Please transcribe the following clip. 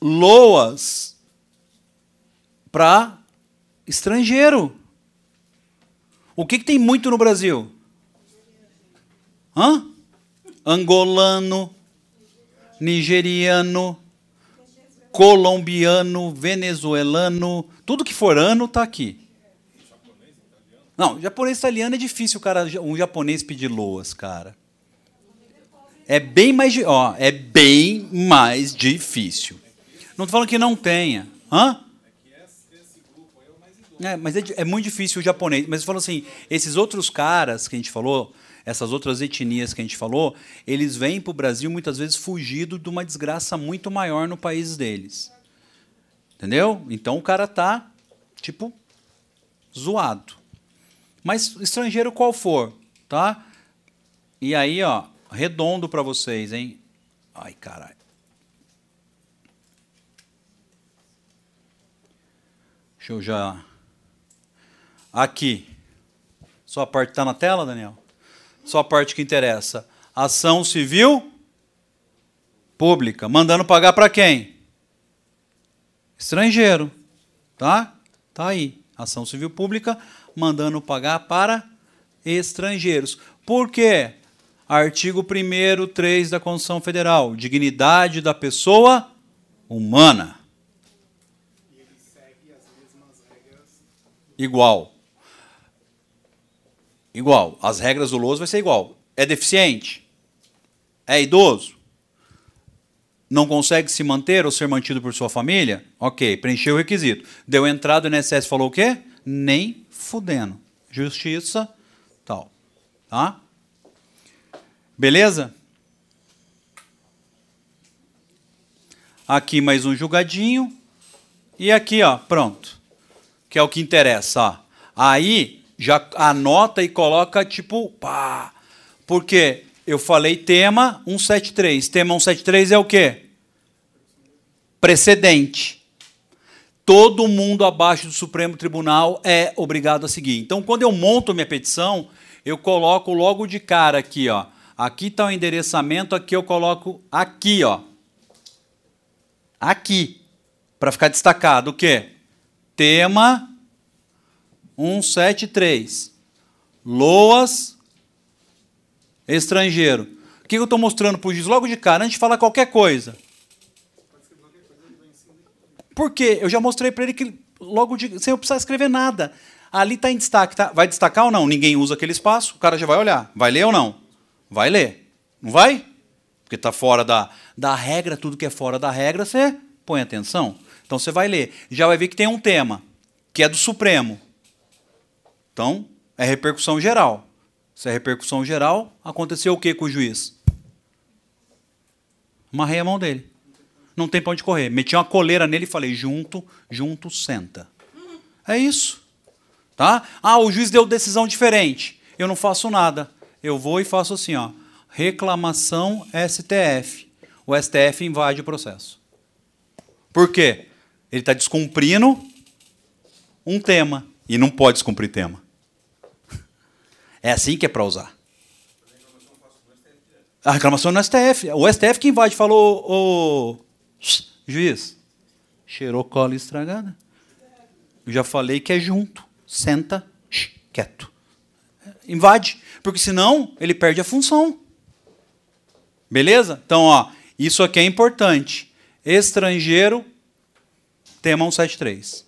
loas para estrangeiro. O que, que tem muito no Brasil? Hã? Angolano, nigeriano, colombiano, venezuelano, tudo que for ano está aqui. Não, japonês italiano é difícil, cara, um japonês pedir loas, cara. É bem mais, ó, é bem mais difícil. Não estou falando que não tenha. Hã? É, mas é, é, muito difícil o japonês. Mas falando assim, esses outros caras que a gente falou, essas outras etnias que a gente falou, eles vêm para o Brasil muitas vezes fugido de uma desgraça muito maior no país deles. Entendeu? Então o cara tá, tipo, zoado. Mas estrangeiro qual for, tá? E aí, ó, redondo para vocês, hein? Ai, caralho. Deixa eu já. Aqui. Só a parte está na tela, Daniel? Só a parte que interessa. Ação civil pública. Mandando pagar para quem? Estrangeiro. Tá? Tá aí. Ação civil pública mandando pagar para estrangeiros. Por quê? Artigo 1 3 da Constituição Federal. Dignidade da pessoa humana. Igual. Igual. As regras do LOAS vai ser igual. É deficiente? É idoso? Não consegue se manter ou ser mantido por sua família? Ok, preencheu o requisito. Deu entrada no INSS falou o quê? Nem fudendo. Justiça, tal. Tá? Beleza? Aqui mais um julgadinho. E aqui, ó, pronto. Que é o que interessa, ó. Aí já anota e coloca tipo, pá. Porque eu falei tema 173. Tema 173 é o quê? Precedente. Todo mundo abaixo do Supremo Tribunal é obrigado a seguir. Então, quando eu monto minha petição, eu coloco logo de cara aqui, ó Aqui está o endereçamento, aqui eu coloco aqui, ó. Aqui. Para ficar destacado o quê? Tema 173. Loas estrangeiro. O que eu estou mostrando para o juiz logo de cara, antes de falar qualquer coisa? Por quê? Eu já mostrei para ele que logo de, sem eu precisar escrever nada. Ali está em destaque. Tá? Vai destacar ou não? Ninguém usa aquele espaço, o cara já vai olhar. Vai ler ou não? Vai ler. Não vai? Porque está fora da, da regra, tudo que é fora da regra, você põe atenção. Então você vai ler. Já vai ver que tem um tema, que é do Supremo. Então, é repercussão geral. Se é repercussão geral, aconteceu o que com o juiz? Amarrei a mão dele. Não tem para onde correr. Meti uma coleira nele e falei: junto, junto, senta. É isso. Tá? Ah, o juiz deu decisão diferente. Eu não faço nada eu vou e faço assim, ó, reclamação STF. O STF invade o processo. Por quê? Ele está descumprindo um tema e não pode descumprir tema. É assim que é para usar. A reclamação no STF. O STF que invade falou, juiz, cheirou cola estragada. Eu já falei que é junto. Senta, quieto. Invade porque senão ele perde a função. Beleza? Então, ó, isso aqui é importante. Estrangeiro, tema 173.